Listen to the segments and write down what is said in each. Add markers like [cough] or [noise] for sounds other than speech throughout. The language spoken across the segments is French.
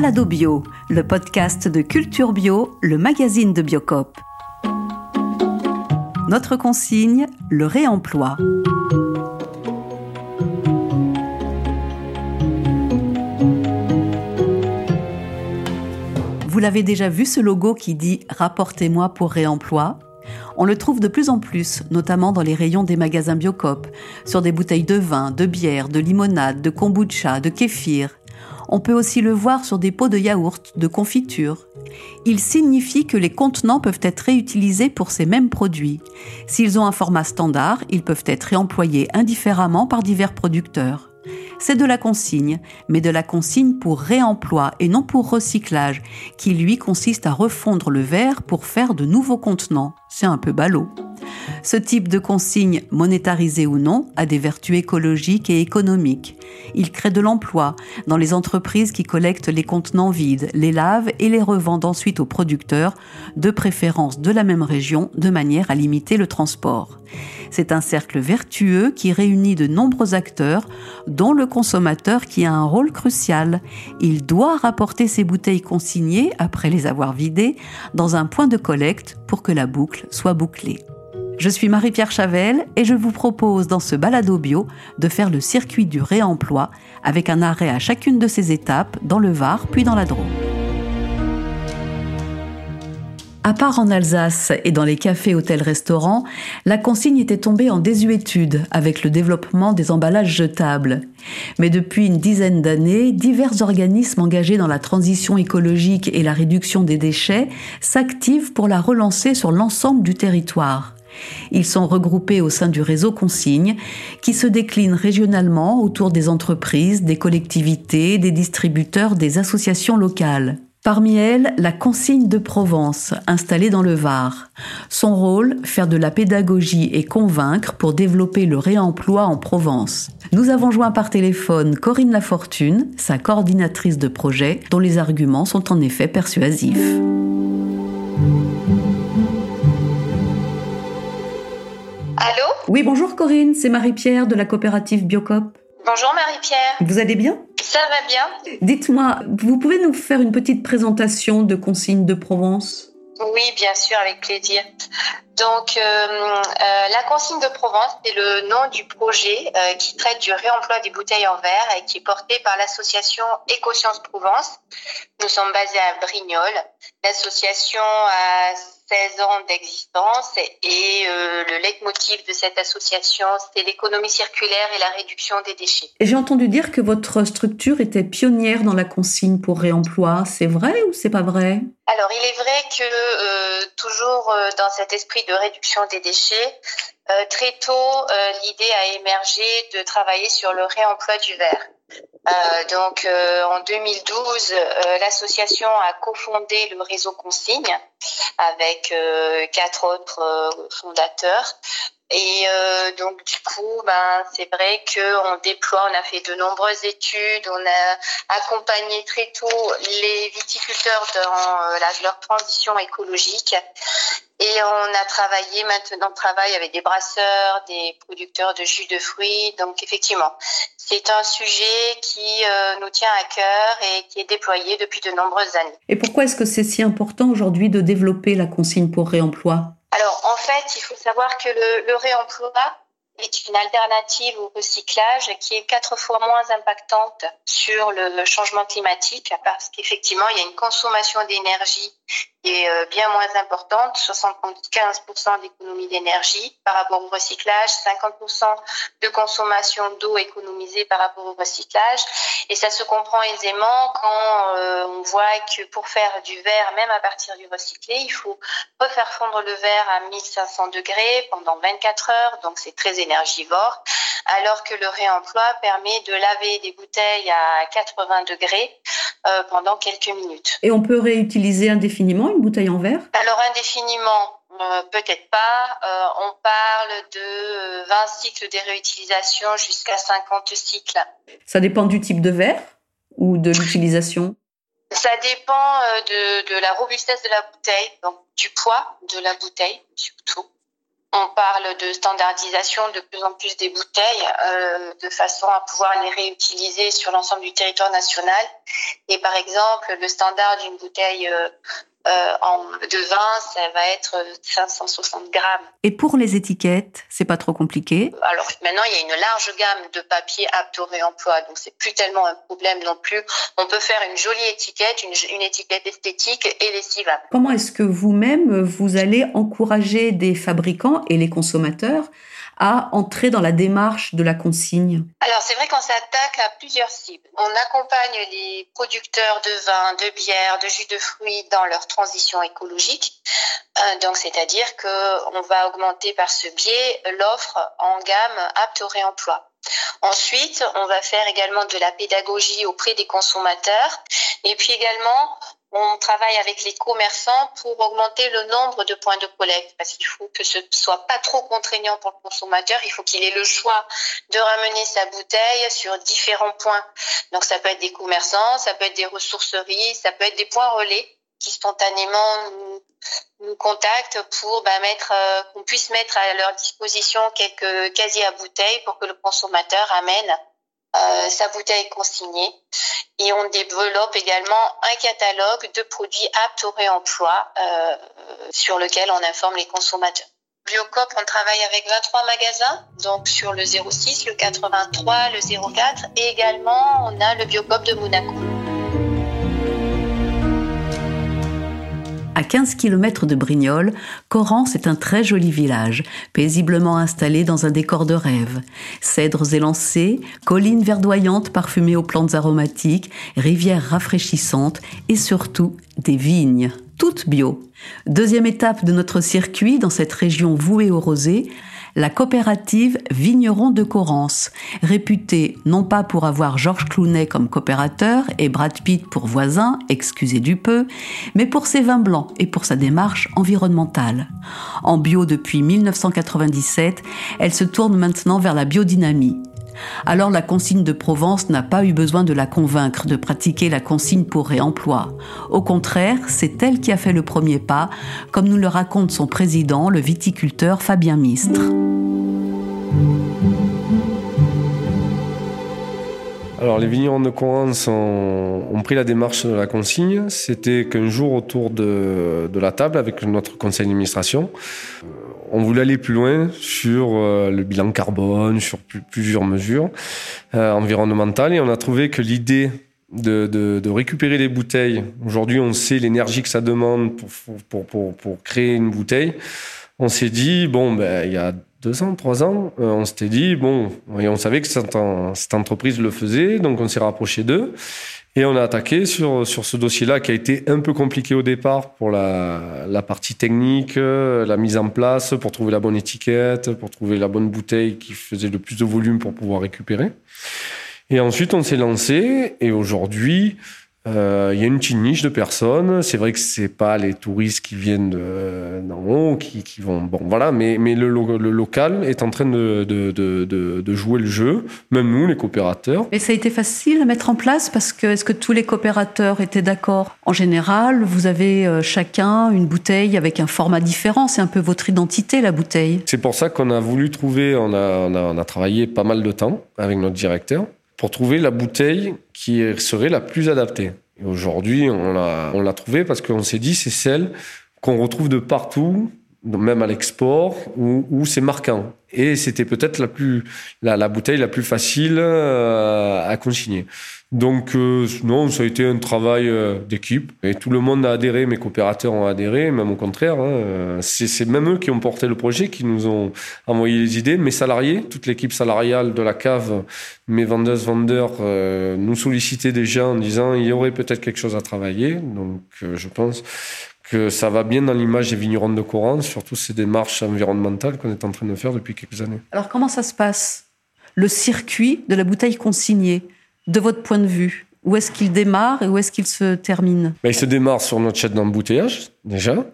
Balado Bio, le podcast de Culture Bio, le magazine de Biocop. Notre consigne, le réemploi. Vous l'avez déjà vu ce logo qui dit Rapportez-moi pour réemploi on le trouve de plus en plus, notamment dans les rayons des magasins Biocop, sur des bouteilles de vin, de bière, de limonade, de kombucha, de kéfir. On peut aussi le voir sur des pots de yaourt, de confiture. Il signifie que les contenants peuvent être réutilisés pour ces mêmes produits. S'ils ont un format standard, ils peuvent être réemployés indifféremment par divers producteurs. C'est de la consigne, mais de la consigne pour réemploi et non pour recyclage, qui lui consiste à refondre le verre pour faire de nouveaux contenants. C'est un peu ballot. Ce type de consigne, monétarisée ou non, a des vertus écologiques et économiques. Il crée de l'emploi dans les entreprises qui collectent les contenants vides, les lavent et les revendent ensuite aux producteurs, de préférence de la même région, de manière à limiter le transport. C'est un cercle vertueux qui réunit de nombreux acteurs, dont le consommateur qui a un rôle crucial. Il doit rapporter ses bouteilles consignées, après les avoir vidées, dans un point de collecte pour que la boucle soit bouclée. Je suis Marie-Pierre Chavel et je vous propose dans ce balado bio de faire le circuit du réemploi avec un arrêt à chacune de ces étapes dans le Var puis dans la Drôme. À part en Alsace et dans les cafés, hôtels, restaurants, la consigne était tombée en désuétude avec le développement des emballages jetables. Mais depuis une dizaine d'années, divers organismes engagés dans la transition écologique et la réduction des déchets s'activent pour la relancer sur l'ensemble du territoire. Ils sont regroupés au sein du réseau Consigne, qui se décline régionalement autour des entreprises, des collectivités, des distributeurs, des associations locales. Parmi elles, la consigne de Provence, installée dans le Var. Son rôle, faire de la pédagogie et convaincre pour développer le réemploi en Provence. Nous avons joint par téléphone Corinne Lafortune, sa coordinatrice de projet, dont les arguments sont en effet persuasifs. Oui, bonjour Corinne, c'est Marie-Pierre de la coopérative Biocop. Bonjour Marie-Pierre. Vous allez bien? Ça va bien. Dites-moi, vous pouvez nous faire une petite présentation de Consigne de Provence? Oui, bien sûr, avec plaisir. Donc, euh, euh, la consigne de Provence, c'est le nom du projet euh, qui traite du réemploi des bouteilles en verre et qui est porté par l'association Écosciences Provence. Nous sommes basés à Brignoles. L'association a 16 ans d'existence et euh, le leitmotiv de cette association, c'est l'économie circulaire et la réduction des déchets. J'ai entendu dire que votre structure était pionnière dans la consigne pour réemploi. C'est vrai ou c'est pas vrai? Alors, il est vrai que euh, toujours euh, dans cet esprit de réduction des déchets, très tôt, l'idée a émergé de travailler sur le réemploi du verre. Euh, donc euh, en 2012, euh, l'association a cofondé le réseau Consigne avec quatre autres fondateurs. Et donc du coup, ben c'est vrai qu'on déploie, on a fait de nombreuses études, on a accompagné très tôt les viticulteurs dans leur transition écologique. Et on a travaillé maintenant, on travaille avec des brasseurs, des producteurs de jus de fruits. Donc effectivement, c'est un sujet qui euh, nous tient à cœur et qui est déployé depuis de nombreuses années. Et pourquoi est-ce que c'est si important aujourd'hui de développer la consigne pour réemploi? Alors en fait, il faut savoir que le, le réemploi est une alternative au recyclage qui est quatre fois moins impactante sur le changement climatique parce qu'effectivement, il y a une consommation d'énergie est euh, bien moins importante, 75% d'économie d'énergie par rapport au recyclage, 50% de consommation d'eau économisée par rapport au recyclage. Et ça se comprend aisément quand euh, on voit que pour faire du verre, même à partir du recyclé, il faut refaire fondre le verre à 1500 degrés pendant 24 heures, donc c'est très énergivore, alors que le réemploi permet de laver des bouteilles à 80 degrés euh, pendant quelques minutes. Et on peut réutiliser une bouteille en verre? Alors indéfiniment, euh, peut-être pas. Euh, on parle de 20 cycles de réutilisation jusqu'à 50 cycles. Ça dépend du type de verre ou de l'utilisation? Ça dépend de, de, la robustesse de la bouteille, donc du poids de la bouteille surtout. On parle de standardisation de plus en plus des bouteilles euh, de façon à pouvoir les réutiliser sur l'ensemble du territoire national. Et par exemple, le standard d'une bouteille euh, en, de vin, ça va être 560 grammes. Et pour les étiquettes, c'est pas trop compliqué Alors maintenant, il y a une large gamme de papiers aptes au réemploi, donc c'est plus tellement un problème non plus. On peut faire une jolie étiquette, une, une étiquette esthétique et lessivable. Comment est-ce que vous-même, vous allez encourager des fabricants et les consommateurs à entrer dans la démarche de la consigne Alors c'est vrai qu'on s'attaque à plusieurs cibles. On accompagne les producteurs de vin, de bière, de jus de fruits dans leur transition écologique. Euh, donc c'est-à-dire que on va augmenter par ce biais l'offre en gamme apte au réemploi. Ensuite, on va faire également de la pédagogie auprès des consommateurs et puis également on travaille avec les commerçants pour augmenter le nombre de points de collecte parce qu'il faut que ce soit pas trop contraignant pour le consommateur. Il faut qu'il ait le choix de ramener sa bouteille sur différents points. Donc ça peut être des commerçants, ça peut être des ressourceries, ça peut être des points relais qui spontanément nous, contactent pour bah, mettre euh, qu'on puisse mettre à leur disposition quelques casiers à bouteilles pour que le consommateur amène euh, sa bouteille consignée. Et on développe également un catalogue de produits aptes au réemploi euh, sur lequel on informe les consommateurs. Biocop, on travaille avec 23 magasins, donc sur le 06, le 83, le 04, et également on a le Biocop de Monaco. À 15 km de Brignoles, Corrence est un très joli village, paisiblement installé dans un décor de rêve. Cèdres élancés, collines verdoyantes parfumées aux plantes aromatiques, rivières rafraîchissantes et surtout des vignes, toutes bio. Deuxième étape de notre circuit dans cette région vouée aux rosés, la coopérative Vigneron de Corrence, réputée non pas pour avoir Georges Clounet comme coopérateur et Brad Pitt pour voisin, excusez du peu, mais pour ses vins blancs et pour sa démarche environnementale. En bio depuis 1997, elle se tourne maintenant vers la biodynamie. Alors la consigne de Provence n'a pas eu besoin de la convaincre de pratiquer la consigne pour réemploi. Au contraire, c'est elle qui a fait le premier pas, comme nous le raconte son président, le viticulteur Fabien Mistre. Alors les vignerons de Corrence ont, pris la démarche de la consigne. C'était qu'un jour autour de, la table avec notre conseil d'administration, on voulait aller plus loin sur euh, le bilan carbone, sur plusieurs mesures euh, environnementales, et on a trouvé que l'idée de, récupérer les bouteilles, aujourd'hui on sait l'énergie que ça demande pour, pour, créer une bouteille, on s'est dit, bon, ben, il y a deux ans, trois ans, euh, on s'était dit, bon, et on savait que cette entreprise le faisait, donc on s'est rapproché d'eux. Et on a attaqué sur, ce dossier-là qui a été un peu compliqué au départ pour la, la partie technique, la mise en place, pour trouver la bonne étiquette, pour trouver la bonne bouteille qui faisait le plus de volume pour pouvoir récupérer. Et ensuite, on s'est lancé et aujourd'hui, euh, il y a une petite niche de personnes. C'est vrai que c'est pas les touristes qui viennent d'en haut, qui, qui, vont. Bon, voilà, mais, mais le, le local est en train de, de, de, de, jouer le jeu, même nous, les coopérateurs. Et ça a été facile à mettre en place parce que est-ce que tous les coopérateurs étaient d'accord? En général, vous avez euh, chacun une bouteille avec un format différent. C'est un peu votre identité, la bouteille. C'est pour ça qu'on a voulu trouver. On a, on a, on a travaillé pas mal de temps avec notre directeur pour trouver la bouteille qui serait la plus adaptée. Aujourd'hui, on l'a, on trouvée parce qu'on s'est dit c'est celle qu'on retrouve de partout, même à l'export, où, où c'est marquant. Et c'était peut-être la plus la, la, bouteille la plus facile euh, à consigner. Donc euh, non, ça a été un travail euh, d'équipe et tout le monde a adhéré, mes coopérateurs ont adhéré, même au contraire. Hein, c'est même eux qui ont porté le projet, qui nous ont envoyé les idées. Mes salariés, toute l'équipe salariale de la cave, mes vendeuses, vendeurs, euh, nous sollicitaient déjà en disant il y aurait peut-être quelque chose à travailler. Donc je pense que ça va bien dans l'image des vignerons de Coran, surtout ces démarches environnementales qu'on est en train de faire depuis quelques années. Alors comment ça se passe Le circuit de la bouteille consignée de votre point de vue? Où est-ce qu'il démarre et où est-ce qu'il se termine? Ben, Il se démarre sur notre chaîne d'embouteillage, déjà.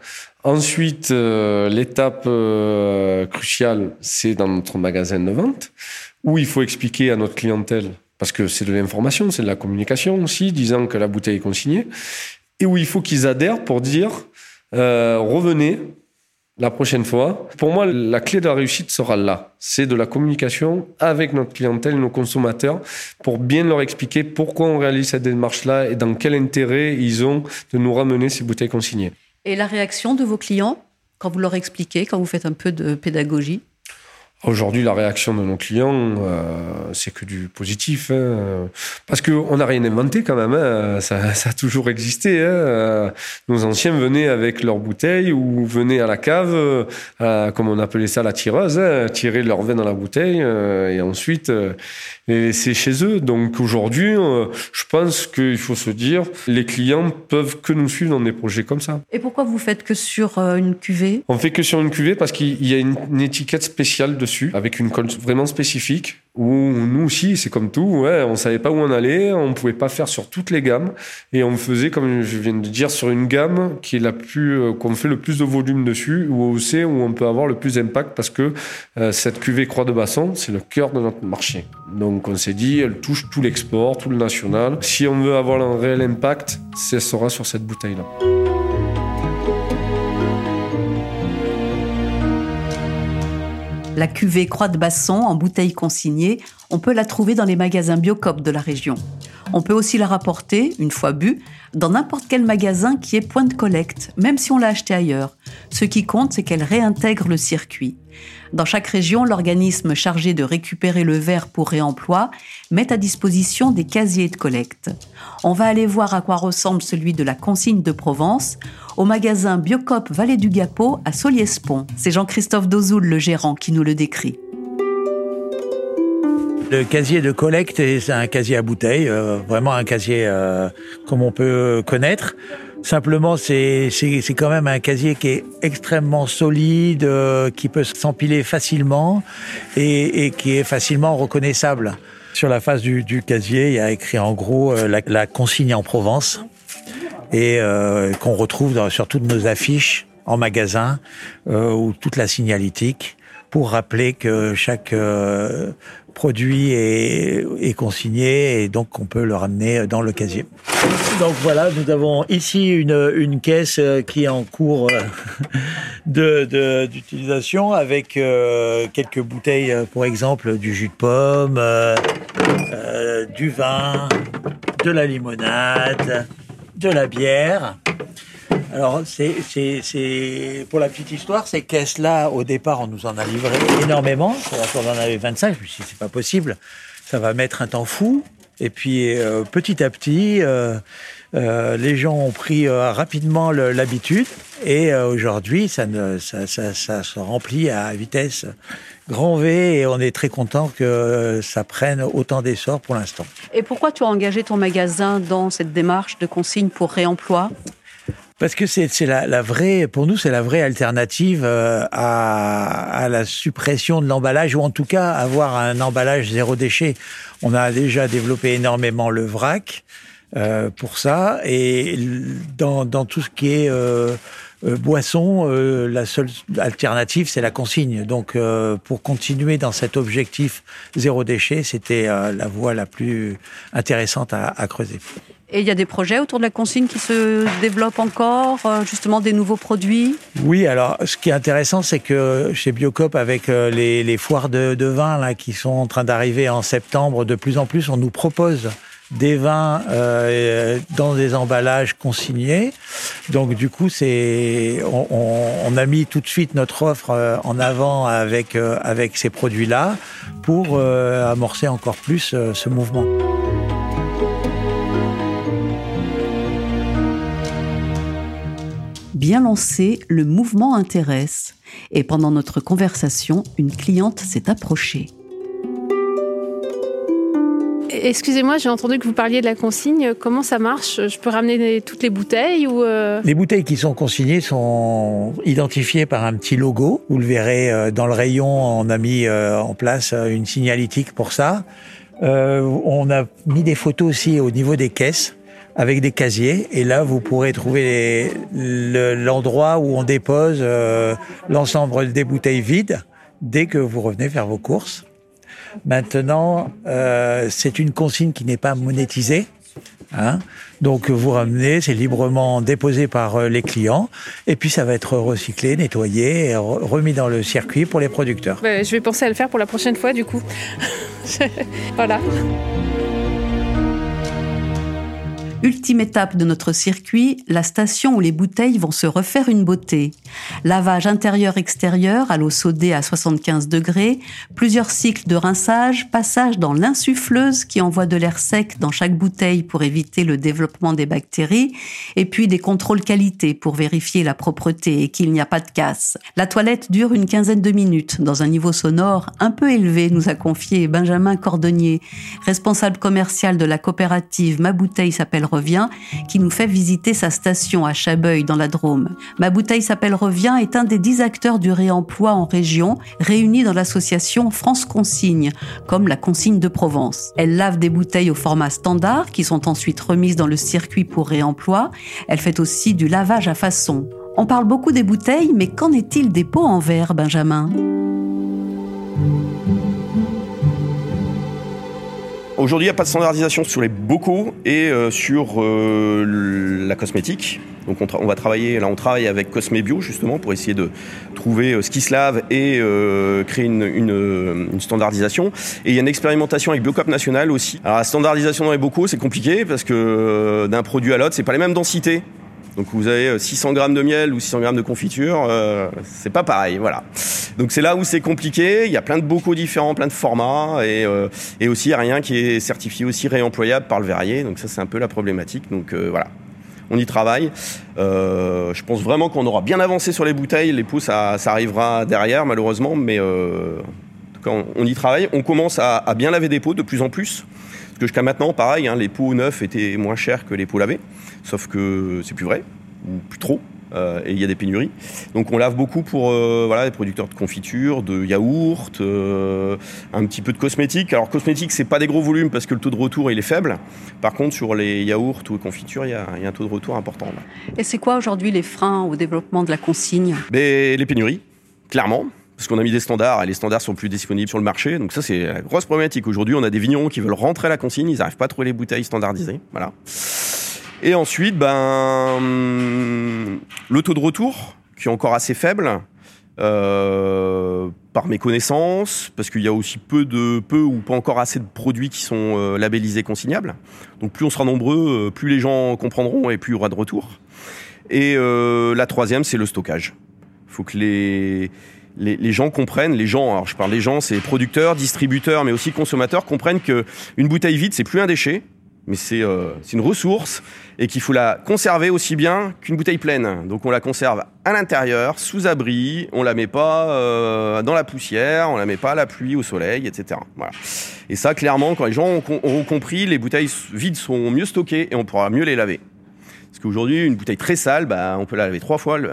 Ensuite, euh, l'étape euh, cruciale, c'est dans notre magasin de vente, où il faut expliquer à notre clientèle, parce que c'est de l'information, c'est de la communication aussi, disant que la bouteille est consignée, et où il faut qu'ils adhèrent pour dire, euh, revenez, la prochaine fois. Pour moi, la clé de la réussite sera là. C'est de la communication avec notre clientèle, nos consommateurs, pour bien leur expliquer pourquoi on réalise cette démarche-là et dans quel intérêt ils ont de nous ramener ces bouteilles consignées. Et la réaction de vos clients quand vous leur expliquez, quand vous faites un peu de pédagogie? Aujourd'hui, la réaction de nos clients, euh, c'est que du positif, hein. parce qu'on n'a rien inventé quand même. Hein. Ça, [laughs] ça, a toujours existé. Hein. Nos anciens venaient avec leurs bouteilles ou venaient à la cave, euh, comme on appelait ça la tireuse, hein, tirer leur vin dans la bouteille euh, et ensuite euh, les laisser chez eux. Donc aujourd'hui, je pense qu'il faut se dire, les clients peuvent que nous suivre dans des projets comme ça. Et pourquoi vous faites que sur une cuvée? On fait que sur une cuvée parce qu'il y a une, une étiquette spéciale dessus avec une colle vraiment spécifique où nous aussi, c'est comme tout, ouais, on savait pas où on allait, on pouvait pas faire sur toutes les gammes et on faisait, comme je viens de dire, sur une gamme qui est la plus, euh, qu'on fait le plus de volume dessus, c'est où on peut avoir le plus d'impact parce que euh, cette cuvée Croix de Basson, c'est le cœur de notre marché. Donc on s'est dit, elle touche tout l'export, tout le national. Si on veut avoir un réel impact, ce sera sur cette bouteille-là. La cuvée Croix de Basson en bouteille consignée, on peut la trouver dans les magasins Biocop de la région. On peut aussi la rapporter, une fois bu, dans n'importe quel magasin qui est point de collecte, même si on l'a acheté ailleurs. Ce qui compte, c'est qu'elle réintègre le circuit. Dans chaque région, l'organisme chargé de récupérer le verre pour réemploi met à disposition des casiers de collecte. On va aller voir à quoi ressemble celui de la consigne de Provence au magasin Biocop Vallée du Gapot à Soliespont. C'est Jean-Christophe Dozoul, le gérant, qui nous le décrit. Le casier de collecte, c'est un casier à bouteille, euh, vraiment un casier euh, comme on peut connaître. Simplement, c'est c'est quand même un casier qui est extrêmement solide, euh, qui peut s'empiler facilement et, et, qui est facilement reconnaissable. Sur la face du, du casier, il y a écrit en gros la, la consigne en Provence et qu'on retrouve dans, sur toutes nos affiches en magasin ou toute la signalétique pour rappeler que chaque euh, produit est, consigné et donc on peut le ramener dans le casier. Donc voilà, nous avons ici une, une caisse euh, qui est en cours euh, [laughs] d'utilisation de, avec quelques bouteilles, pour exemple, du jus de pomme, du vin, de la limonade, de la bière. Alors, c'est, pour la petite histoire, ces caisses-là, au départ, on nous en a livré énormément. On en avait 25. Je me suis dit, c'est pas possible. Ça va mettre un temps fou. Et puis, euh, petit à petit, euh, euh, les gens ont pris rapidement l'habitude. Et aujourd'hui, ça, ça se remplit à vitesse grand V et on est très content que ça prenne autant d'essor pour l'instant. Et pourquoi tu as engagé ton magasin dans cette démarche de consigne pour réemploi? Parce que c'est la, la, vraie, pour nous, c'est la vraie alternative euh, à, à, la suppression de l'emballage, ou en tout cas avoir un emballage zéro déchet. On a déjà développé énormément le vrac euh, pour ça, et dans, dans, tout ce qui est euh, euh boisson, euh, la seule alternative, c'est la consigne. Donc, euh, pour continuer dans cet objectif zéro déchet, c'était la voie la plus intéressante à, à creuser. Et il y a des projets autour de la consigne qui se développent encore, euh, justement des nouveaux produits? Oui, alors ce qui est intéressant, c'est que chez Biocop, avec euh, les, les foires de, de, vin là, qui sont en train d'arriver en septembre, de plus en plus, on nous propose des vins euh, dans des emballages consignés. Donc du coup, c'est on, a mis tout de suite notre offre en avant avec avec ces produits-là pour amorcer encore plus ce mouvement. Bien lancé, le mouvement intéresse. Et pendant notre conversation, une cliente s'est approchée. Excusez-moi, j'ai entendu que vous parliez de la consigne. Comment ça marche? Je peux ramener toutes les bouteilles ou euh... Les bouteilles qui sont consignées sont identifiées par un petit logo. Vous le verrez euh, dans le rayon. On a mis euh, en place une signalétique pour ça. Euh, on a mis des photos aussi au niveau des caisses avec des casiers. Et là, vous pourrez trouver l'endroit où on dépose euh, l'ensemble des bouteilles vides dès que vous revenez faire vos courses. Maintenant, euh, c'est une consigne qui n'est pas monétisée. Hein Donc vous ramenez, c'est librement déposé par euh, les clients, et puis ça va être recyclé, nettoyé, et remis dans le circuit pour les producteurs. je vais penser à le faire pour la prochaine fois du coup. [laughs] voilà. Ultime étape de notre circuit, la station où les bouteilles vont se refaire une beauté. Lavage intérieur-extérieur à l'eau sodée à 75 degrés, plusieurs cycles de rinçage, passage dans l'insuffleuse qui envoie de l'air sec dans chaque bouteille pour éviter le développement des bactéries, et puis des contrôles qualité pour vérifier la propreté et qu'il n'y a pas de casse. La toilette dure une quinzaine de minutes dans un niveau sonore un peu élevé, nous a confié Benjamin Cordonnier, responsable commercial de la coopérative Ma Bouteille s'appelle Qui nous fait visiter sa station à Chabeuil dans la Drôme. Ma bouteille s'appelle Revient est un des dix acteurs du réemploi en région, réunis dans l'association France Consigne, comme la consigne de Provence. Elle lave des bouteilles au format standard, qui sont ensuite remises dans le circuit pour réemploi. Elle fait aussi du lavage à façon. On parle beaucoup des bouteilles, mais qu'en est-il des pots en verre, Benjamin? Aujourd'hui, il n'y a pas de standardisation sur les bocaux et euh, sur euh, la cosmétique. Donc on, va travailler, là on travaille avec Cosme Bio justement pour essayer de trouver euh, ce qui se lave et créer une, une, standardisation. Et il y a une expérimentation avec Biocop National aussi. Alors la standardisation dans les bocaux c'est compliqué parce que d'un produit à l'autre c'est pas les mêmes densités. Donc vous avez 600 grammes de miel ou 600 grammes de confiture, euh, c'est pas pareil, voilà. Donc c'est là où c'est compliqué. Il y a plein de bocaux différents, plein de formats, et, euh, et aussi rien qui est certifié aussi réemployable par le verrier. Donc ça c'est un peu la problématique. Donc euh, voilà, on y travaille. Euh, je pense vraiment qu'on aura bien avancé sur les bouteilles. Les pots ça, ça arrivera derrière malheureusement, mais quand on y travaille, on commence à, à bien laver des pots de plus en plus. Parce que jusqu'à maintenant, pareil, hein, les pots neufs étaient moins chers que les pots lavés, sauf que c'est plus vrai, ou plus trop. Euh, et il y a des pénuries. Donc on lave beaucoup pour euh, voilà, les producteurs de confiture, de yaourt, euh, un petit peu de cosmétiques. Alors cosmétiques, c'est pas des gros volumes parce que le taux de retour il est faible. Par contre, sur les yaourts ou les confitures, il y, a, un taux de retour important. Et c'est quoi aujourd'hui les freins au développement de la consigne? Mais Les pénuries, clairement parce qu'on a mis des standards et les standards sont plus disponibles sur le marché. Donc ça, c'est la grosse problématique. Aujourd'hui, on a des vignerons qui veulent rentrer à la consigne, ils n'arrivent pas à trouver les bouteilles standardisées. Voilà. Et ensuite, ben, le taux de retour, qui est encore assez faible, euh, par mes connaissances, parce qu'il y a aussi peu de peu ou pas encore assez de produits qui sont euh, labellisés consignables. Donc plus on sera nombreux, euh, plus les gens comprendront et plus il y aura de retour. Et la troisième, c'est le stockage. Faut que les les, gens comprennent, les gens, alors je parle des gens, c'est producteurs, distributeurs, mais aussi consommateurs, comprennent que une bouteille vide, c'est plus un déchet, mais c'est euh, une ressource et qu'il faut la conserver aussi bien qu'une bouteille pleine. Donc on la conserve à l'intérieur, sous abri, on la met pas euh, dans la poussière, on la met pas à la pluie, au soleil, etc. Voilà. Et ça, clairement, quand les gens auront compris, les bouteilles vides sont mieux stockées et on pourra mieux les laver. Parce qu'aujourd'hui, une bouteille très sale, bah, on peut la laver trois fois, elle,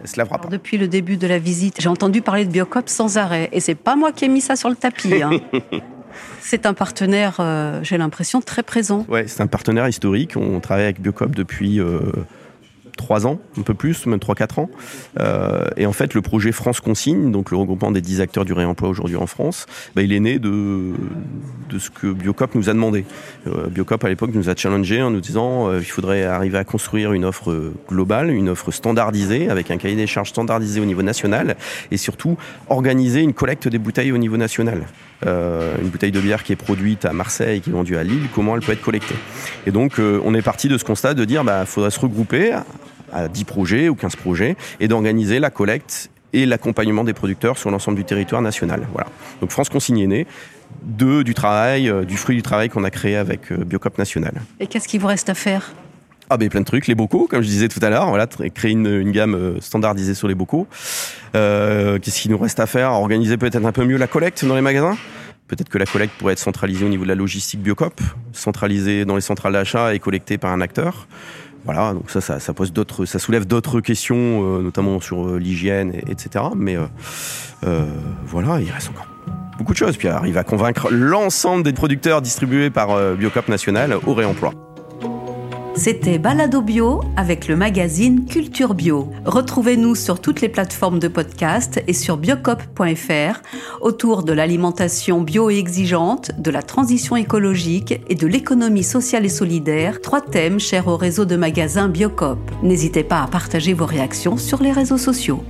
elle se lavera pas. Depuis le début de la visite, j'ai entendu parler de Biocop sans arrêt. Et c'est pas moi qui ai mis ça sur le tapis. Hein. [laughs] c'est un partenaire, euh, j'ai l'impression, très présent. Ouais, c'est un partenaire historique. On travaille avec Biocop depuis euh, trois ans, un peu plus, même 3-4 ans. Euh, et en fait, le projet France Consigne, donc le regroupement des 10 acteurs du réemploi aujourd'hui en France, bah, il est né de, de ce que Biocop nous a demandé. Euh, Biocop, à l'époque, nous a challengé en nous disant euh, il faudrait arriver à construire une offre globale, une offre standardisée, avec un cahier des charges standardisé au niveau national, et surtout organiser une collecte des bouteilles au niveau national. Euh, une bouteille de bière qui est produite à Marseille, qui est vendue à Lille, comment elle peut être collectée. Et donc, euh, on est parti de ce constat de dire, bah, faudrait se regrouper à 10 projets ou 15 projets et d'organiser la collecte et l'accompagnement des producteurs sur l'ensemble du territoire national. Voilà. Donc France Consigne est née de, du travail, euh, du fruit du travail qu'on a créé avec Biocop National. Et qu'est-ce qu'il vous reste à faire? Ah ben plein de trucs, les bocaux, comme je disais tout à l'heure, voilà, créer une, gamme euh, standardisée sur les bocaux. Euh, Qu'est-ce qu'il nous reste à faire? Organiser peut-être un peu mieux la collecte dans les magasins? Peut-être que la collecte pourrait être centralisée au niveau de la logistique Biocop, centralisée dans les centrales d'achat et collectée par un acteur. Voilà, donc ça, ça, pose d'autres, ça soulève d'autres questions, euh, notamment sur l'hygiène, etc. Mais voilà, il reste encore beaucoup de choses. Puis arrive à convaincre l'ensemble des producteurs distribués par Biocop National au réemploi. C'était Balado Bio avec le magazine Culture Bio. Retrouvez-nous sur toutes les plateformes de podcast et sur biocop.fr autour de l'alimentation bio et exigeante, de la transition écologique et de l'économie sociale et solidaire, trois thèmes chers au réseau de magasins Biocop. N'hésitez pas à partager vos réactions sur les réseaux sociaux.